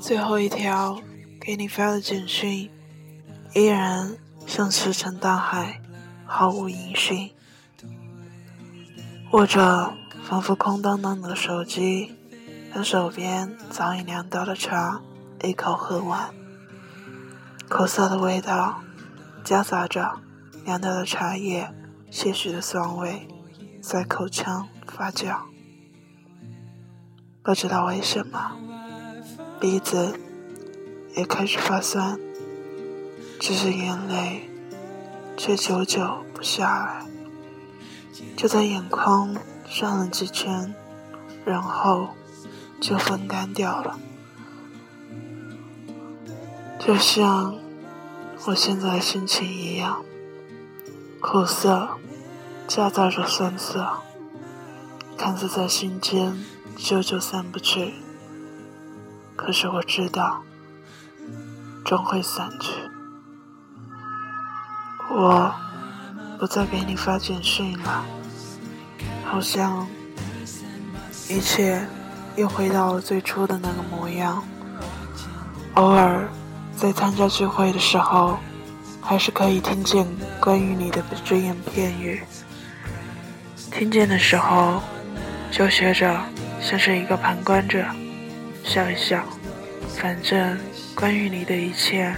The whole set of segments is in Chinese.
最后一条给你发的简讯，依然像石沉大海，毫无音讯。握着仿佛空荡荡的手机，和手边早已凉掉的茶，一口喝完。苦涩的味道，夹杂着。凉掉的茶叶，些许的酸味在口腔发酵。不知道为什么，鼻子也开始发酸，只是眼泪却久久不下来，就在眼眶转了几圈，然后就风干掉了，就像我现在的心情一样。苦涩夹杂着酸涩，看似在心间久久散不去。可是我知道，终会散去。我不再给你发简讯了，好像一切又回到了最初的那个模样。偶尔在参加聚会的时候。还是可以听见关于你的只言片语，听见的时候，就学着像是一个旁观者，笑一笑。反正关于你的一切，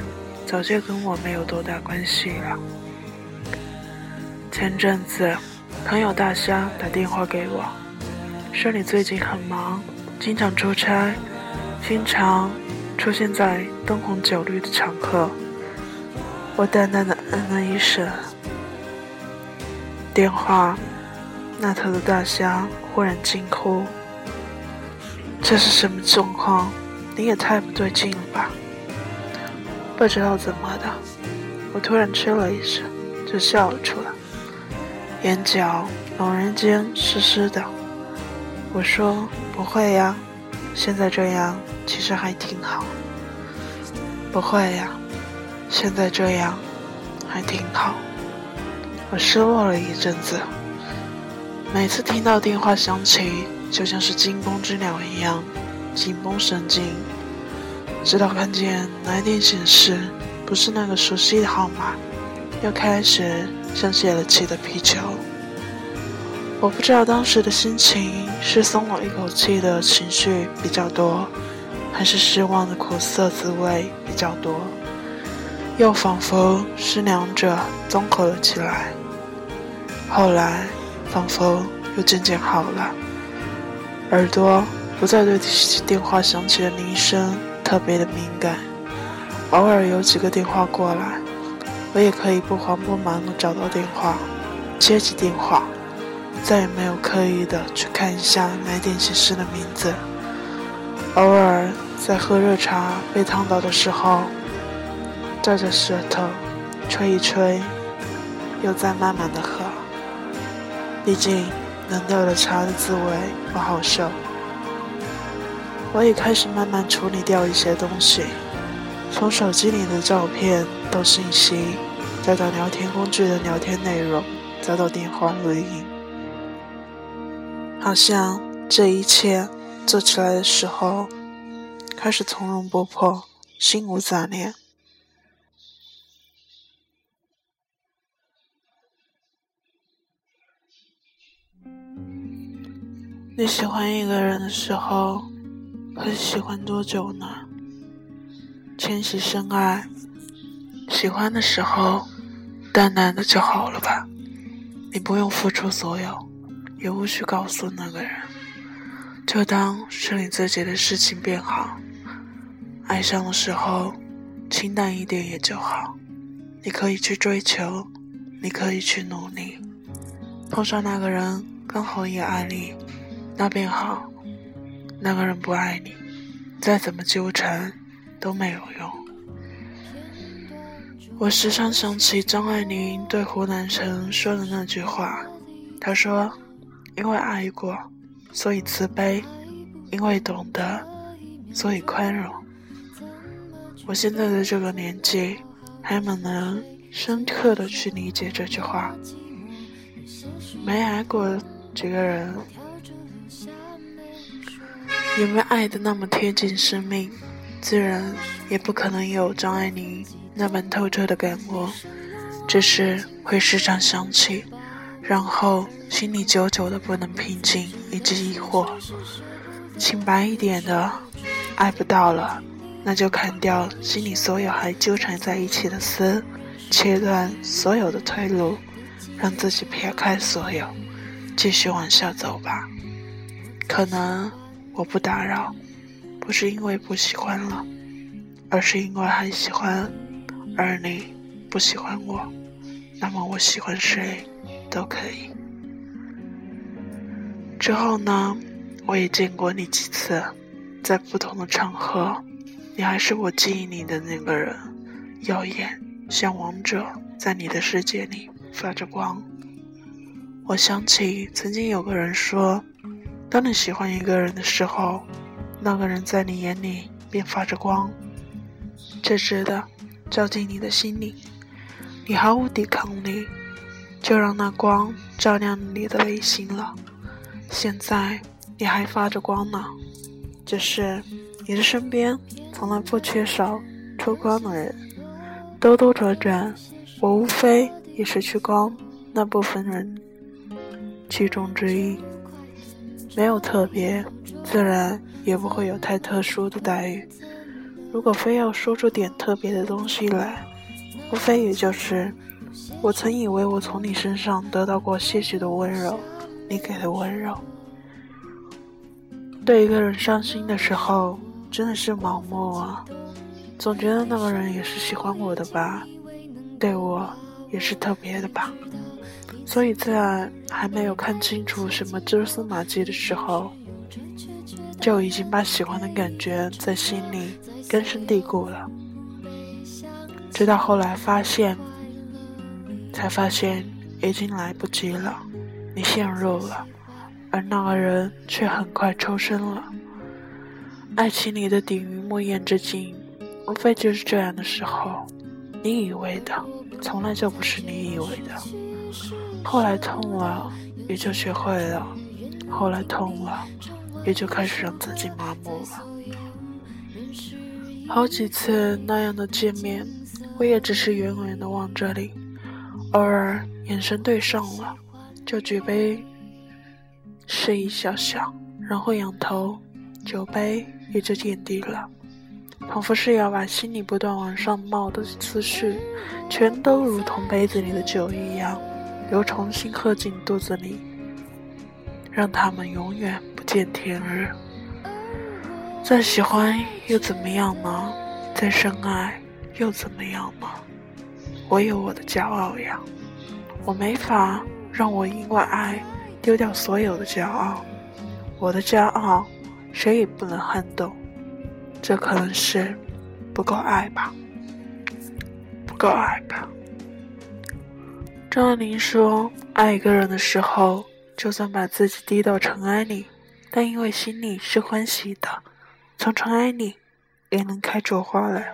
早就跟我没有多大关系了。前阵子，朋友大虾打电话给我，说你最近很忙，经常出差，经常出现在灯红酒绿的场合。我淡淡的嗯了一声，电话那头的大虾忽然惊呼：“这是什么状况？你也太不对劲了吧！”不知道怎么的，我突然吃了一声，就笑了出来，眼角猛然间湿湿的。我说：“不会呀，现在这样其实还挺好。”不会呀。现在这样还挺好。我失落了一阵子，每次听到电话响起，就像是惊弓之鸟一样紧绷神经。直到看见来电显示不是那个熟悉的号码，又开始像泄了气的皮球。我不知道当时的心情是松了一口气的情绪比较多，还是失望的苦涩滋味比较多。又仿佛是两者综合了起来，后来仿佛又渐渐好了，耳朵不再对电话响起的铃声特别的敏感，偶尔有几个电话过来，我也可以不慌不忙地找到电话，接起电话，再也没有刻意的去看一下来电显示的名字，偶尔在喝热茶被烫到的时候。拽着舌头，吹一吹，又再慢慢的喝。毕竟冷掉的茶的滋味不好受。我也开始慢慢处理掉一些东西，从手机里的照片到信息，再到聊天工具的聊天内容，再到电话录音。好像这一切做起来的时候，开始从容不迫，心无杂念。你喜欢一个人的时候，会喜欢多久呢？浅喜深爱，喜欢的时候，淡淡的就好了吧。你不用付出所有，也无需告诉那个人，就当是你自己的事情变好。爱上的时候，清淡一点也就好。你可以去追求，你可以去努力。碰上那个人刚好也爱你。那便好，那个人不爱你，再怎么纠缠都没有用。我时常想起张爱玲对胡兰成说的那句话，她说：“因为爱过，所以慈悲；因为懂得，所以宽容。”我现在的这个年纪，还蛮能深刻的去理解这句话。没爱过这个人，也没爱的那么贴近生命，自然也不可能有张爱玲那般透彻的感悟，只是会时常想起，然后心里久久的不能平静以及疑惑。清白一点的，爱不到了，那就砍掉心里所有还纠缠在一起的丝，切断所有的退路。让自己撇开所有，继续往下走吧。可能我不打扰，不是因为不喜欢了，而是因为很喜欢，而你不喜欢我，那么我喜欢谁都可以。之后呢，我也见过你几次，在不同的场合，你还是我记忆里的那个人，耀眼像王者，在你的世界里。发着光。我想起曾经有个人说：“当你喜欢一个人的时候，那个人在你眼里便发着光，直直的照进你的心里，你毫无抵抗力，就让那光照亮你的内心了。现在你还发着光呢，只是你的身边从来不缺少出光的人，兜兜转转，我无非。”也是去光那部分人其中之一，没有特别，自然也不会有太特殊的待遇。如果非要说出点特别的东西来，无非也就是我曾以为我从你身上得到过些许的温柔，你给的温柔。对一个人伤心的时候，真的是盲目啊，总觉得那个人也是喜欢我的吧，对我。也是特别的吧，所以在还没有看清楚什么蛛丝马迹的时候，就已经把喜欢的感觉在心里根深蒂固了。直到后来发现，才发现已经来不及了，你陷入了，而那个人却很快抽身了。爱情里的顶云墨砚之境，无非就是这样的时候，你以为的。从来就不是你以为的，后来痛了，也就学会了；后来痛了，也就开始让自己麻木了。好几次那样的见面，我也只是远远的望着你，偶尔眼神对上了，就举杯示意笑笑，然后仰头，酒杯也就见底了。仿佛是要把心里不断往上冒的思绪，全都如同杯子里的酒一样，又重新喝进肚子里，让他们永远不见天日。再喜欢又怎么样呢？再深爱又怎么样呢？我有我的骄傲呀，我没法让我因为爱丢掉所有的骄傲。我的骄傲，谁也不能撼动。这可能是不够爱吧，不够爱吧。张爱玲说：“爱一个人的时候，就算把自己低到尘埃里，但因为心里是欢喜的，从尘埃里也能开出花来。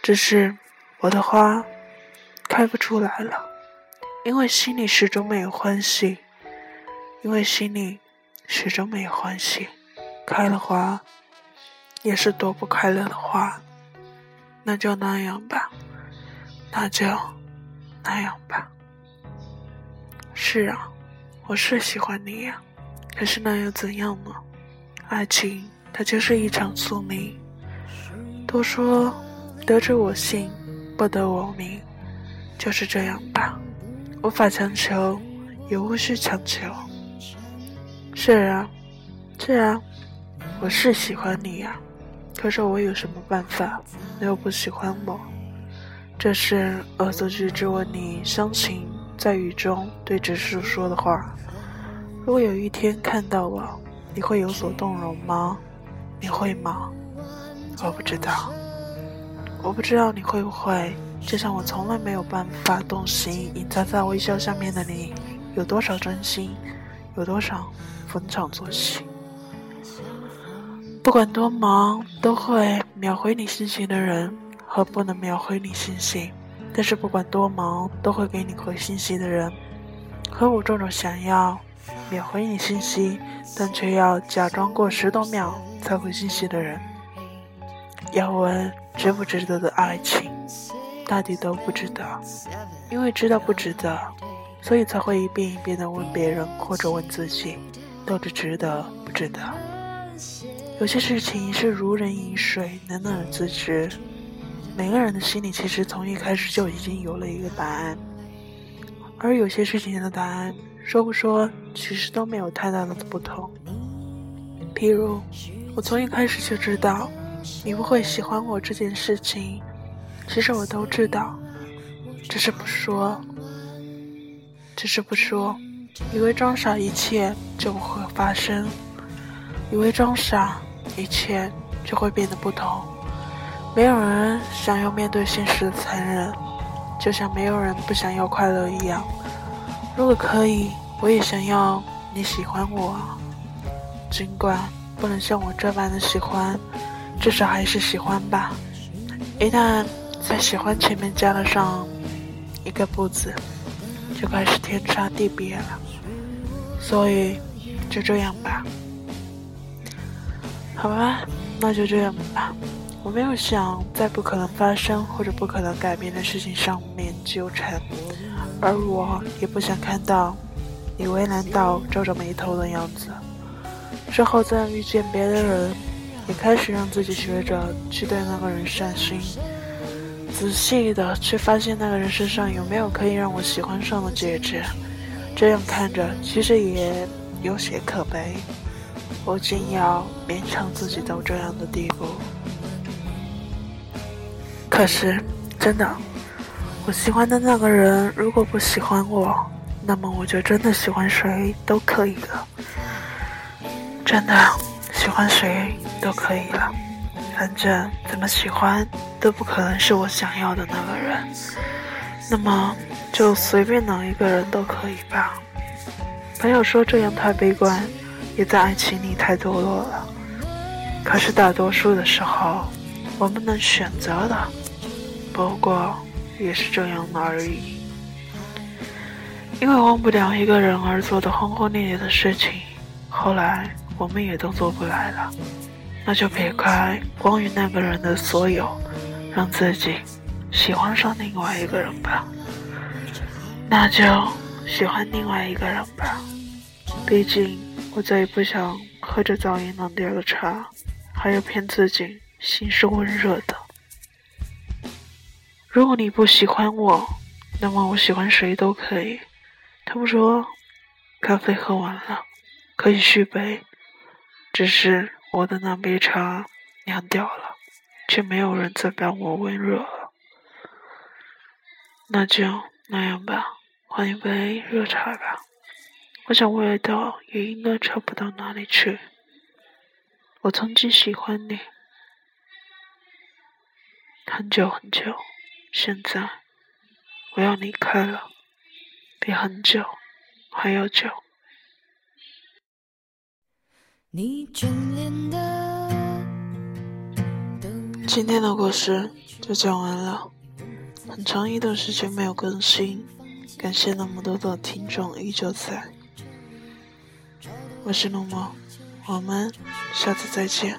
只是我的花开不出来了，因为心里始终没有欢喜，因为心里始终没有欢喜，开了花。”也是多不快乐的话，那就那样吧，那就那样吧。是啊，我是喜欢你呀，可是那又怎样呢？爱情它就是一场宿命。都说得之我幸，不得我命，就是这样吧。无法强求，也无需强求。是啊，是啊，我是喜欢你呀。可是我有什么办法？你又不喜欢我，这是恶作剧之吻你伤情在雨中对直树说的话。如果有一天看到我，你会有所动容吗？你会吗？我不知道，我不知道你会不会，就像我从来没有办法动心隐藏在微笑下面的你有多少真心，有多少逢场作戏。不管多忙，都会秒回你信息的人和不能秒回你信息，但是不管多忙都会给你回信息的人，和我这种想要秒回你信息，但却要假装过十多秒才回信息的人，要问值不值得的爱情，大抵都不值得，因为知道不值得，所以才会一遍一遍的问别人或者问自己，到底值得不值得。有些事情是如人饮水，冷暖自知。每个人的心里其实从一开始就已经有了一个答案，而有些事情的答案说不说，其实都没有太大的不同。譬如，我从一开始就知道你不会喜欢我这件事情，其实我都知道，只是不说，只是不说，以为装傻一切就不会发生，以为装傻一切就会变得不同。没有人想要面对现实的残忍，就像没有人不想要快乐一样。如果可以，我也想要你喜欢我，尽管不能像我这般的喜欢，至少还是喜欢吧。一旦在喜欢前面加了上一个不字，就开始天差地别了。所以，就这样吧。好吧，那就这样吧。我没有想在不可能发生或者不可能改变的事情上面纠缠，而我也不想看到你为难到皱着眉头的样子。之后再遇见别的人，也开始让自己学着去对那个人善心，仔细的去发现那个人身上有没有可以让我喜欢上的戒指。这样看着，其实也有些可悲。我竟要勉强自己到这样的地步。可是，真的，我喜欢的那个人如果不喜欢我，那么我就真的喜欢谁都可以了。真的，喜欢谁都可以了。反正怎么喜欢都不可能是我想要的那个人，那么就随便哪一个人都可以吧。朋友说这样太悲观，也在爱情里太堕落了。可是大多数的时候，我们能选择的。不过也是这样的而已。因为忘不了一个人而做的轰轰烈烈的事情，后来我们也都做不来了。那就撇开关于那个人的所有，让自己喜欢上另外一个人吧。那就喜欢另外一个人吧。毕竟我再也不想喝着噪音冷掉的茶，还要骗自己心是温热的。如果你不喜欢我，那么我喜欢谁都可以。他们说，咖啡喝完了，可以续杯。只是我的那杯茶凉掉了，却没有人再帮我温热了。那就那样吧，换一杯热茶吧。我想味道也应该差不到哪里去。我曾经喜欢你，很久很久。现在我要离开了，比很久还要久。今天的故事就讲完了，很长一段时间没有更新，感谢那么多的听众依旧在。我是龙猫，我们下次再见。